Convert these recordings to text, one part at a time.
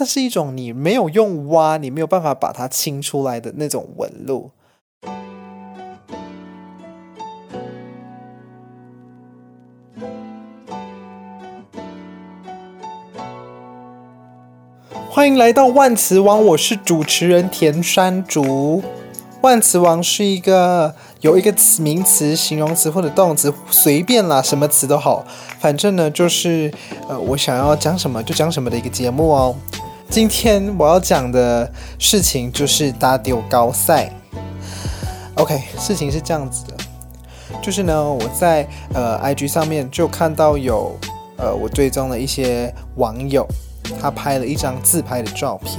那是一种你没有用挖，你没有办法把它清出来的那种纹路。欢迎来到万磁王，我是主持人田山竹。万磁王是一个有一个词、名词、形容词或者动词，随便啦，什么词都好，反正呢就是呃，我想要讲什么就讲什么的一个节目哦。今天我要讲的事情就是打丢高赛。OK，事情是这样子的，就是呢，我在呃 IG 上面就看到有呃我追踪的一些网友。他拍了一张自拍的照片，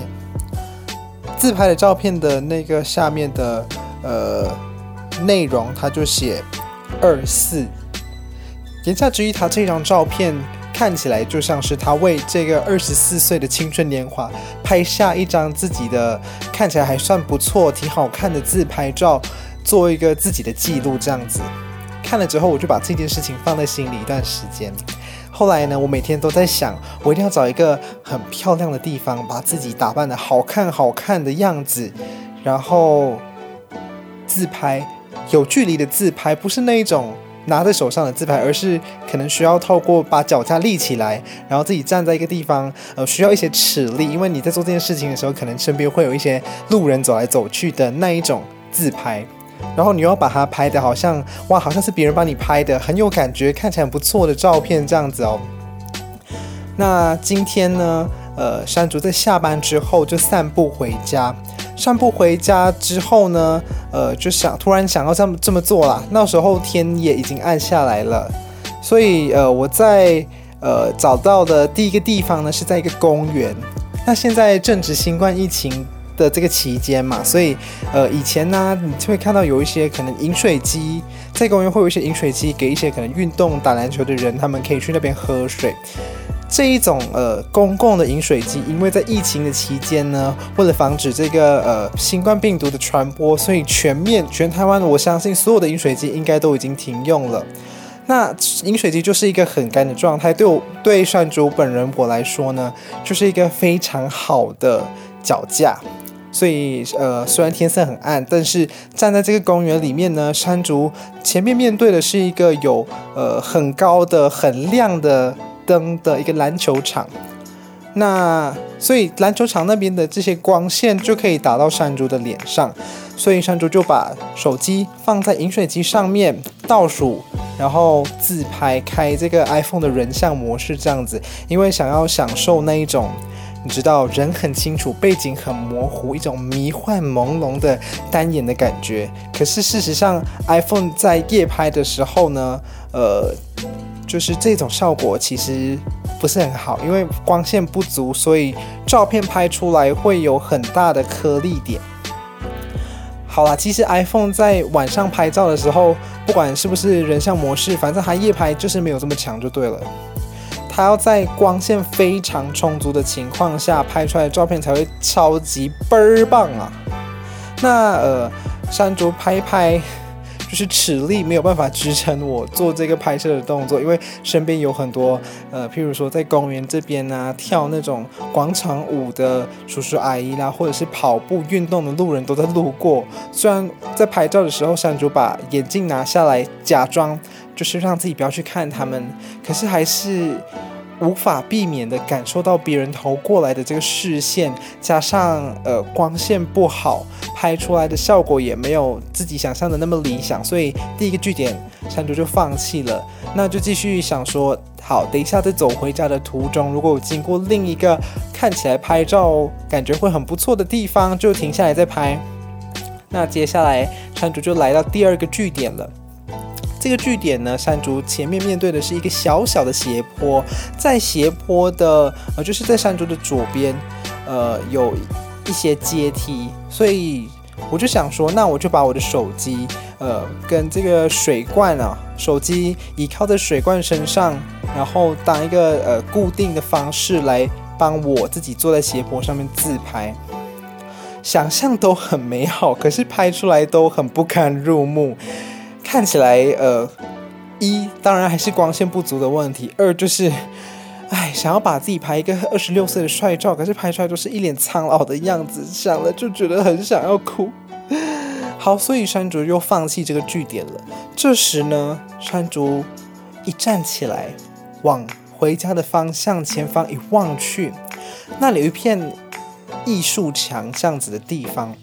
自拍的照片的那个下面的呃内容，他就写二四，言下之意，他这张照片看起来就像是他为这个二十四岁的青春年华拍下一张自己的看起来还算不错、挺好看的自拍照，做一个自己的记录这样子。看了之后，我就把这件事情放在心里一段时间。后来呢，我每天都在想，我一定要找一个很漂亮的地方，把自己打扮得好看好看的样子，然后自拍，有距离的自拍，不是那一种拿在手上的自拍，而是可能需要透过把脚架立起来，然后自己站在一个地方，呃，需要一些尺力，因为你在做这件事情的时候，可能身边会有一些路人走来走去的那一种自拍。然后你又要把它拍得好像哇，好像是别人帮你拍的，很有感觉，看起来很不错的照片这样子哦。那今天呢，呃，山竹在下班之后就散步回家，散步回家之后呢，呃，就想突然想要这么这么做啦。那时候天也已经暗下来了，所以呃，我在呃找到的第一个地方呢是在一个公园。那现在正值新冠疫情的这个期间嘛，所以呃，以前呢，你就会看到有一些可能饮水机，在公园会有一些饮水机，给一些可能运动打篮球的人，他们可以去那边喝水。这一种呃公共的饮水机，因为在疫情的期间呢，为了防止这个呃新冠病毒的传播，所以全面全台湾，我相信所有的饮水机应该都已经停用了。那饮水机就是一个很干的状态，对我对山竹本人我来说呢，就是一个非常好的脚架。所以，呃，虽然天色很暗，但是站在这个公园里面呢，山竹前面面对的是一个有呃很高的、很亮的灯的一个篮球场。那所以篮球场那边的这些光线就可以打到山竹的脸上，所以山竹就把手机放在饮水机上面倒数，然后自拍开这个 iPhone 的人像模式这样子，因为想要享受那一种。你知道人很清楚，背景很模糊，一种迷幻朦胧的单眼的感觉。可是事实上，iPhone 在夜拍的时候呢，呃，就是这种效果其实不是很好，因为光线不足，所以照片拍出来会有很大的颗粒点。好啦，其实 iPhone 在晚上拍照的时候，不管是不是人像模式，反正它夜拍就是没有这么强就对了。它要在光线非常充足的情况下拍出来的照片才会超级倍儿棒啊！那呃，山竹拍一拍就是尺力没有办法支撑我做这个拍摄的动作，因为身边有很多呃，譬如说在公园这边啊跳那种广场舞的叔叔阿姨啦，或者是跑步运动的路人都在路过。虽然在拍照的时候，山竹把眼镜拿下来，假装就是让自己不要去看他们，可是还是。无法避免的感受到别人投过来的这个视线，加上呃光线不好，拍出来的效果也没有自己想象的那么理想，所以第一个据点山竹就放弃了。那就继续想说，好，等一下在走回家的途中，如果我经过另一个看起来拍照感觉会很不错的地方，就停下来再拍。那接下来山竹就来到第二个据点了。这个据点呢，山竹前面面对的是一个小小的斜坡，在斜坡的呃，就是在山竹的左边，呃，有一些阶梯，所以我就想说，那我就把我的手机，呃，跟这个水罐啊，手机倚靠在水罐身上，然后当一个呃固定的方式来帮我自己坐在斜坡上面自拍，想象都很美好，可是拍出来都很不堪入目。看起来，呃，一当然还是光线不足的问题，二就是，哎，想要把自己拍一个二十六岁的帅照，可是拍出来都是一脸苍老的样子，想了就觉得很想要哭。好，所以山竹又放弃这个据点了。这时呢，山竹一站起来，往回家的方向前方一望去，那里有一片艺术墙这样子的地方。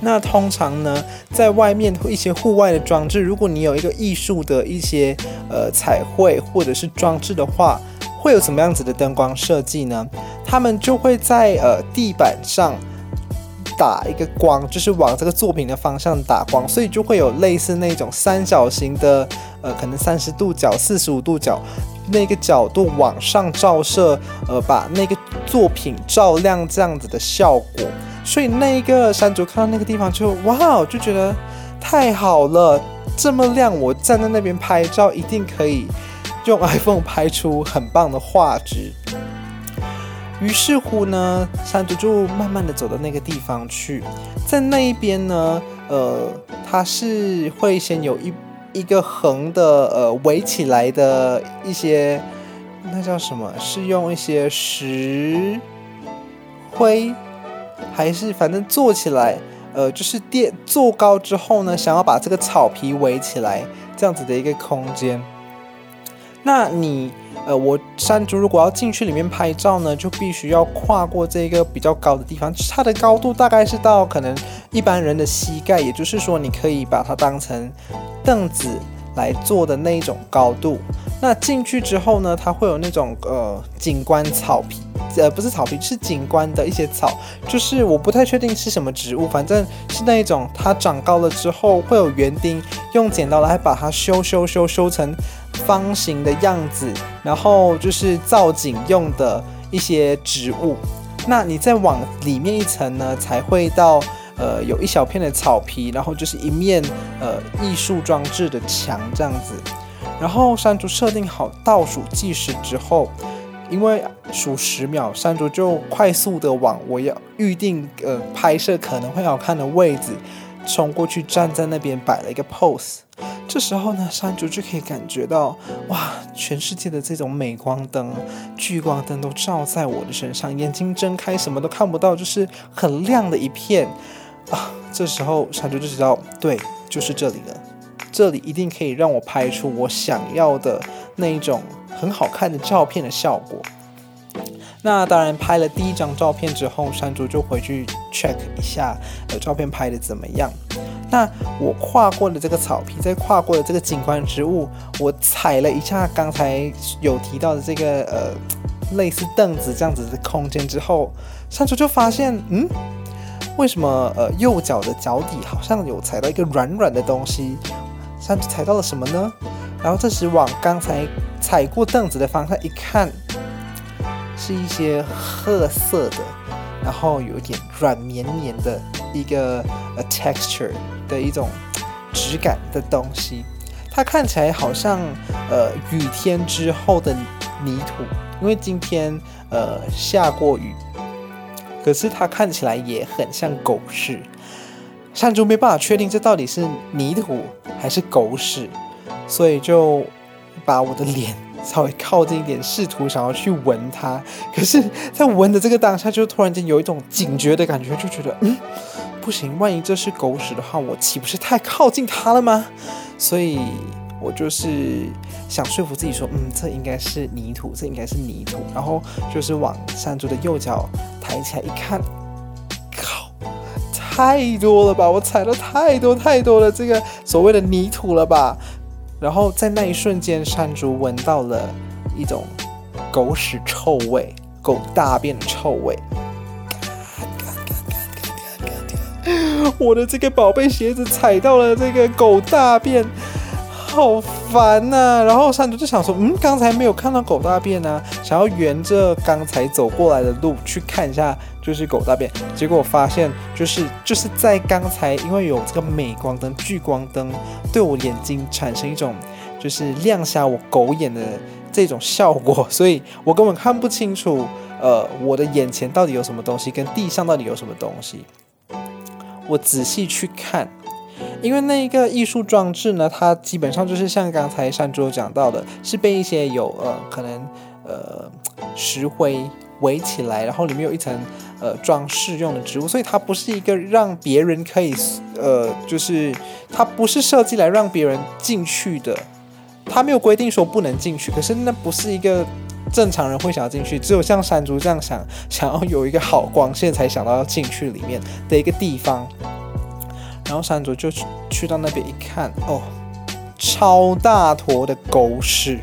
那通常呢，在外面一些户外的装置，如果你有一个艺术的一些呃彩绘或者是装置的话，会有什么样子的灯光设计呢？他们就会在呃地板上打一个光，就是往这个作品的方向打光，所以就会有类似那种三角形的呃，可能三十度角、四十五度角那个角度往上照射，呃，把那个作品照亮这样子的效果。所以那一个山竹看到那个地方就哇，就觉得太好了，这么亮，我站在那边拍照一定可以用 iPhone 拍出很棒的画质。于是乎呢，山竹就慢慢的走到那个地方去，在那一边呢，呃，它是会先有一一个横的呃围起来的一些，那叫什么？是用一些石灰。还是反正做起来，呃，就是垫做高之后呢，想要把这个草皮围起来，这样子的一个空间。那你，呃，我山竹如果要进去里面拍照呢，就必须要跨过这个比较高的地方，它的高度大概是到可能一般人的膝盖，也就是说，你可以把它当成凳子来坐的那一种高度。那进去之后呢，它会有那种呃景观草皮。呃，不是草皮，是景观的一些草，就是我不太确定是什么植物，反正是那一种，它长高了之后会有园丁用剪刀来把它修修修修成方形的样子，然后就是造景用的一些植物。那你再往里面一层呢，才会到呃有一小片的草皮，然后就是一面呃艺术装置的墙这样子。然后山竹设定好倒数计时之后。因为数十秒，山竹就快速的往我要预定呃拍摄可能会好看的位置冲过去，站在那边摆了一个 pose。这时候呢，山竹就可以感觉到哇，全世界的这种镁光灯、聚光灯都照在我的身上，眼睛睁开什么都看不到，就是很亮的一片啊。这时候山竹就知道，对，就是这里了，这里一定可以让我拍出我想要的那一种。很好看的照片的效果。那当然，拍了第一张照片之后，山竹就回去 check 一下，呃，照片拍的怎么样？那我跨过了这个草皮，再跨过了这个景观植物，我踩了一下刚才有提到的这个呃类似凳子这样子的空间之后，山竹就发现，嗯，为什么呃右脚的脚底好像有踩到一个软软的东西？山竹踩到了什么呢？然后这时往刚才踩过凳子的方向一看，是一些褐色的，然后有点软绵绵的一个呃 texture 的一种质感的东西。它看起来好像呃雨天之后的泥土，因为今天呃下过雨，可是它看起来也很像狗屎。山竹没办法确定这到底是泥土还是狗屎。所以就把我的脸稍微靠近一点，试图想要去闻它。可是，在闻的这个当下，就突然间有一种警觉的感觉，就觉得，嗯，不行，万一这是狗屎的话，我岂不是太靠近它了吗？所以我就是想说服自己说，嗯，这应该是泥土，这应该是泥土。然后就是往山竹的右脚抬起来一看，太多了吧！我踩了太多太多的这个所谓的泥土了吧？然后在那一瞬间，山竹闻到了一种狗屎臭味，狗大便的臭味。我的这个宝贝鞋子踩到了这个狗大便，好烦呐、然后山竹就想说，嗯，刚才没有看到狗大便呢、想要沿着刚才走过来的路去看一下。就是狗大便，结果我发现就是就是在刚才，因为有这个镁光灯、聚光灯对我眼睛产生一种就是亮瞎我狗眼的这种效果，所以我根本看不清楚，呃，我的眼前到底有什么东西，跟地上到底有什么东西。我仔细去看，因为那一个艺术装置呢，它基本上就是像刚才山竹讲到的，是被一些有呃可能呃石灰围起来，然后里面有一层呃装饰用的植物，所以它不是一个让别人可以呃，就是它不是设计来让别人进去的，它没有规定说不能进去，可是那不是一个正常人会想要进去，只有像山竹这样想想要有一个好光线才想到要进去里面的一个地方，然后山竹就去去到那边一看，哦。超大坨的狗屎，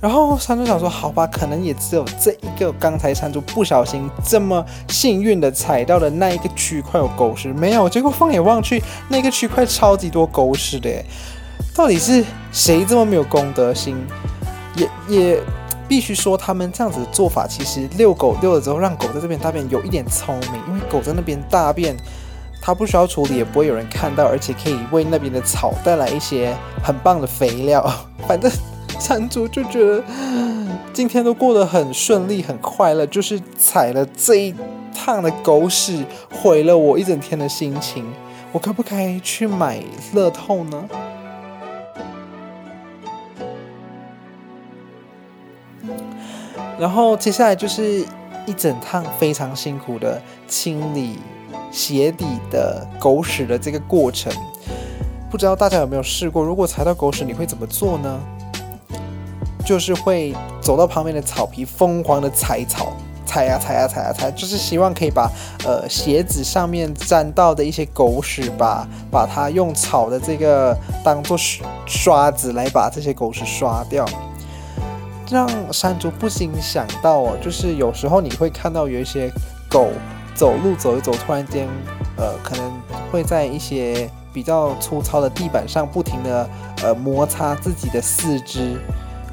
然后山竹想说：“好吧，可能也只有这一个。刚才山竹不小心这么幸运的踩到的那一个区块有狗屎，没有。结果放眼望去，那个区块超级多狗屎的，到底是谁这么没有公德心？也也必须说，他们这样子的做法，其实遛狗遛了之后，让狗在这边大便有一点聪明，因为狗在那边大便。”它不需要处理，也不会有人看到，而且可以为那边的草带来一些很棒的肥料。反正山竹就觉得今天都过得很顺利、很快乐，就是踩了这一趟的狗屎，毁了我一整天的心情。我可不可以去买乐透呢？然后接下来就是一整趟非常辛苦的清理。鞋底的狗屎的这个过程，不知道大家有没有试过？如果踩到狗屎，你会怎么做呢？就是会走到旁边的草皮，疯狂的踩草，踩呀踩呀踩呀踩，就是希望可以把呃鞋子上面沾到的一些狗屎吧，把它用草的这个当做刷子来把这些狗屎刷掉。让山竹不禁想到哦，就是有时候你会看到有一些狗。走路走一走，突然间，呃，可能会在一些比较粗糙的地板上不停地呃摩擦自己的四肢，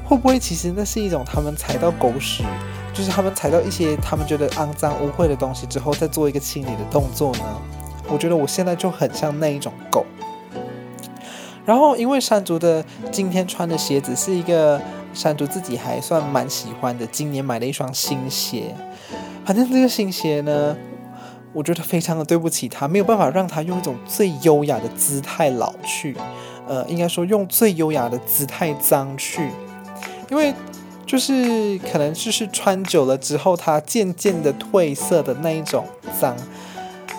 会不会其实那是一种他们踩到狗屎，就是他们踩到一些他们觉得肮脏污秽的东西之后，再做一个清理的动作呢？我觉得我现在就很像那一种狗。然后，因为山竹的今天穿的鞋子是一个山竹自己还算蛮喜欢的，今年买了一双新鞋。反正这个新鞋呢。我觉得非常的对不起他，没有办法让他用一种最优雅的姿态老去，呃，应该说用最优雅的姿态脏去，因为就是可能就是穿久了之后，它渐渐的褪色的那一种脏。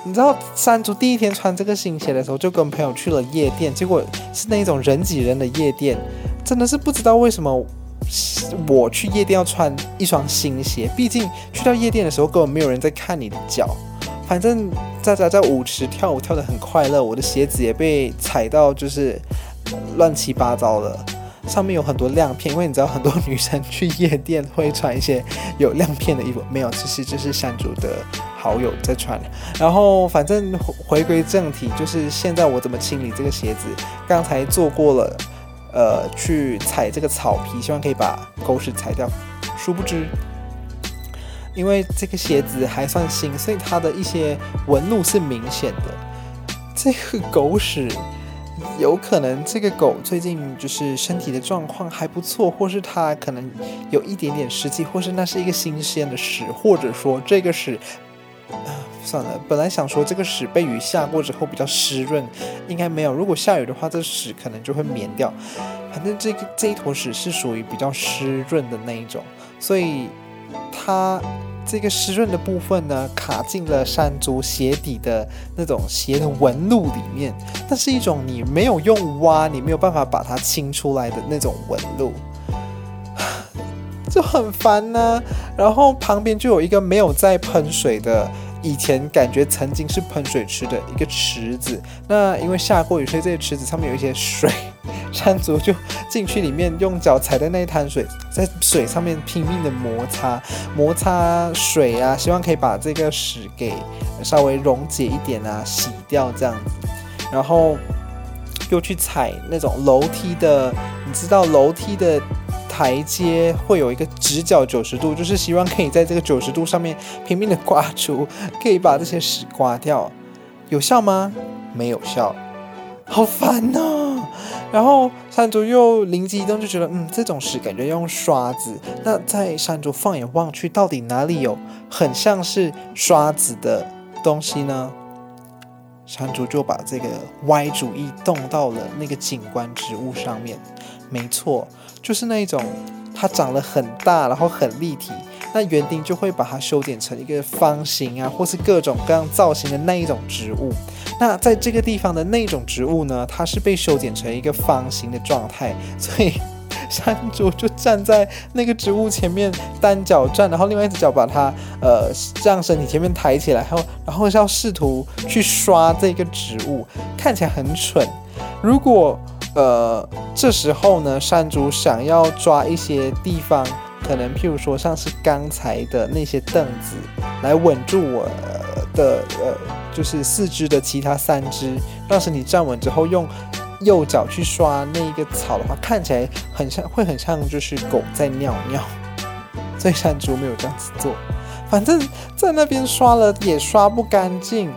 你知道山竹第一天穿这个新鞋的时候，就跟朋友去了夜店，结果是那一种人挤人的夜店，真的是不知道为什么我去夜店要穿一双新鞋，毕竟去到夜店的时候根本没有人在看你的脚。反正大家在舞池跳舞跳得很快乐，我的鞋子也被踩到就是乱七八糟的，上面有很多亮片，因为你知道很多女生去夜店会穿一些有亮片的衣服，没有，其实就是山竹的好友在穿。然后反正回归正题，就是现在我怎么清理这个鞋子？刚才做过了，呃，去踩这个草皮，希望可以把狗屎踩掉，殊不知。因为这个鞋子还算新，所以它的一些纹路是明显的。这个狗屎，有可能这个狗最近就是身体的状况还不错，或是它可能有一点点湿气，或是那是一个新鲜的屎，或者说这个屎，啊，算了，本来想说这个屎被雨下过之后比较湿润，应该没有。如果下雨的话，这屎可能就会绵掉。反正这个这一坨屎是属于比较湿润的那一种，所以。它这个湿润的部分呢，卡进了山竹鞋底的那种鞋的纹路里面，那是一种你没有用挖，你没有办法把它清出来的那种纹路，就很烦呢、啊。然后旁边就有一个没有在喷水的，以前感觉曾经是喷水池的一个池子，那因为下过雨，所以这个池子上面有一些水。山竹就进去里面，用脚踩在那一滩水，在水上面拼命的摩擦，摩擦水啊，希望可以把这个屎给稍微溶解一点啊，洗掉这样子。然后又去踩那种楼梯的，你知道楼梯的台阶会有一个直角九十度，就是希望可以在这个九十度上面拼命的刮出，可以把这些屎刮掉。有效吗？没有效，好烦哦。然后山竹又灵机一动，就觉得嗯，这种屎感觉要用刷子。那在山竹放眼望去，到底哪里有很像是刷子的东西呢？山竹就把这个歪主意动到了那个景观植物上面。没错，就是那种它长得很大，然后很立体，那园丁就会把它修剪成一个方形啊，或是各种各样造型的那一种植物。那在这个地方的那种植物呢，它是被修剪成一个方形的状态，所以山竹就站在那个植物前面单脚站，然后另外一只脚把它呃让身体前面抬起来，然后然后是要试图去刷这个植物，看起来很蠢。如果呃，这时候呢，山竹想要抓一些地方，可能譬如说像是刚才的那些凳子，来稳住我的呃，就是四肢的其他三只，让身体站稳之后，用右脚去刷那一个草的话，看起来很像，会很像就是狗在尿尿。所以山竹没有这样子做，反正在那边刷了也刷不干净。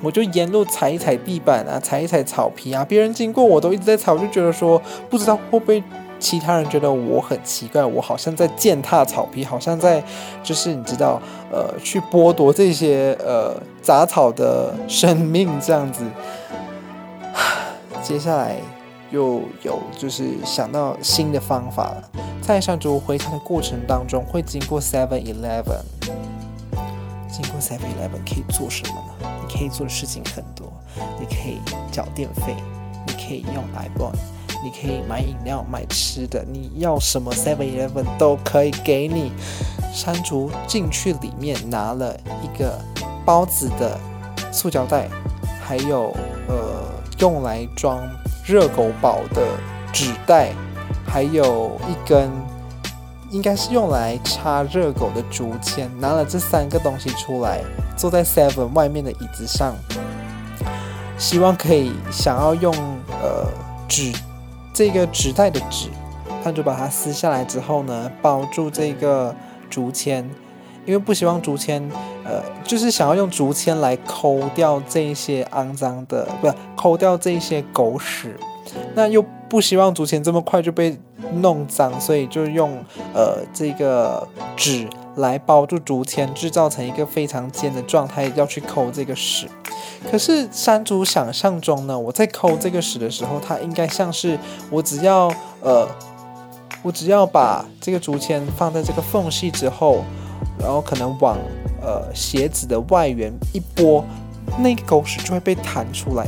我就沿路踩一踩地板啊，踩一踩草皮啊。别人经过我都一直在踩，我就觉得说，不知道会不会其他人觉得我很奇怪，我好像在践踏草皮，好像在就是你知道，呃，去剥夺这些呃杂草的生命这样子。接下来又有就是想到新的方法了，在上周回家的过程当中会经过 Seven Eleven，经过 Seven Eleven 可以做什么呢？你可以做的事情很多，你可以缴电费，你可以用 iPhone，你可以买饮料、买吃的，你要什么 Seven Eleven 都可以给你。山竹进去里面拿了一个包子的塑胶袋，还有呃用来装热狗堡的纸袋，还有一根应该是用来插热狗的竹签，拿了这三个东西出来。坐在 Seven 外面的椅子上，希望可以想要用呃纸这个纸袋的纸，他就把它撕下来之后呢，包住这个竹签，因为不希望竹签呃就是想要用竹签来抠掉这些肮脏的，不抠掉这些狗屎，那又不希望竹签这么快就被弄脏，所以就用呃这个纸。来包住竹签，制造成一个非常尖的状态，要去抠这个屎。可是山竹想象中呢，我在抠这个屎的时候，它应该像是我只要呃，我只要把这个竹签放在这个缝隙之后，然后可能往呃鞋子的外缘一拨，那个狗屎就会被弹出来。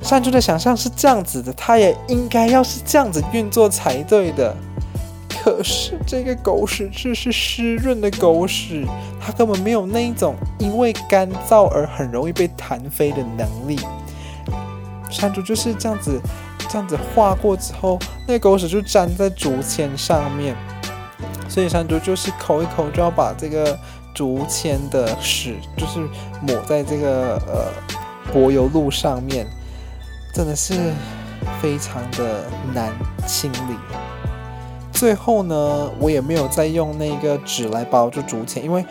山竹的想象是这样子的，它也应该要是这样子运作才对的。可是这个狗屎只是湿润的狗屎，它根本没有那一种因为干燥而很容易被弹飞的能力。山竹就是这样子，这样子划过之后，那狗屎就粘在竹签上面，所以山竹就是抠一抠就要把这个竹签的屎，就是抹在这个呃柏油路上面，真的是非常的难清理。最后呢，我也没有再用那个纸来包住竹签，因为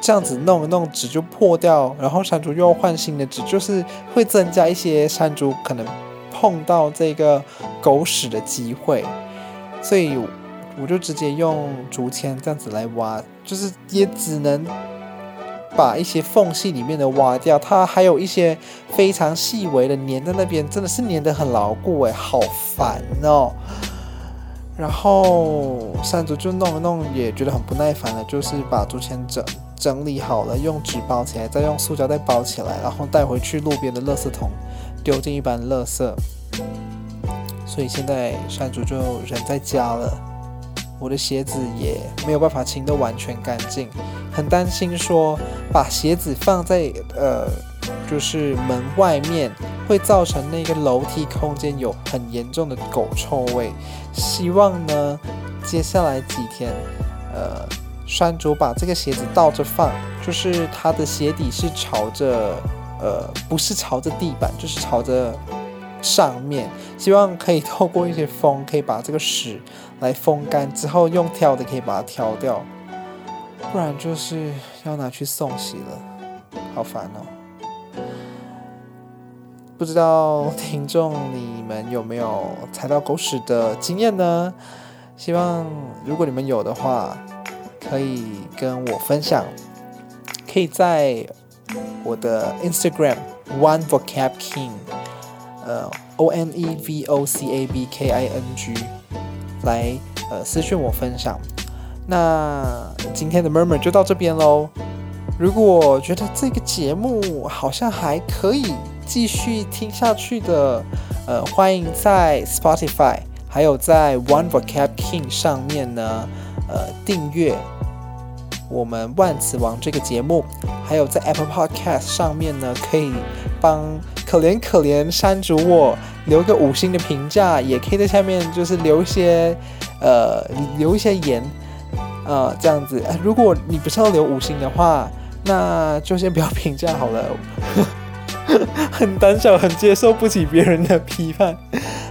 这样子弄一弄纸就破掉，然后山竹又要换新的纸，就是会增加一些山竹可能碰到这个狗屎的机会，所以我就直接用竹签这样子来挖，就是也只能把一些缝隙里面的挖掉，它还有一些非常细微的粘在那边，真的是粘得很牢固诶，好烦哦。然后山竹就弄了弄，也觉得很不耐烦了，就是把竹签整整理好了，用纸包起来，再用塑胶袋包起来，然后带回去路边的垃圾桶，丢进一般垃圾。所以现在山竹就人在家了，我的鞋子也没有办法清得完全干净，很担心说把鞋子放在呃。就是门外面会造成那个楼梯空间有很严重的狗臭味。希望呢，接下来几天，呃，山竹把这个鞋子倒着放，就是它的鞋底是朝着，呃，不是朝着地板，就是朝着上面。希望可以透过一些风，可以把这个屎来风干之后，用挑的可以把它挑掉，不然就是要拿去送洗了，好烦哦。不知道听众你们有没有踩到狗屎的经验呢？希望如果你们有的话，可以跟我分享。可以在我的 Instagram One Vocab King，呃，O N E V O C A B K I N G，来呃私讯我分享。那今天的 Murmur 就到这边喽。如果觉得这个节目好像还可以继续听下去的，呃，欢迎在 Spotify 还有在 One Vocab King 上面呢，呃，订阅我们万词王这个节目。还有在 Apple Podcast 上面呢，可以帮可怜可怜山竹我留个五星的评价，也可以在下面就是留一些呃留一些言，呃，这样子。如果你不是要留五星的话，那就先不要评价好了，很胆小，很接受不起别人的批判。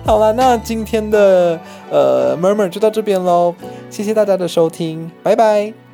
好了，那今天的呃 Murmur 就到这边喽，谢谢大家的收听，拜拜。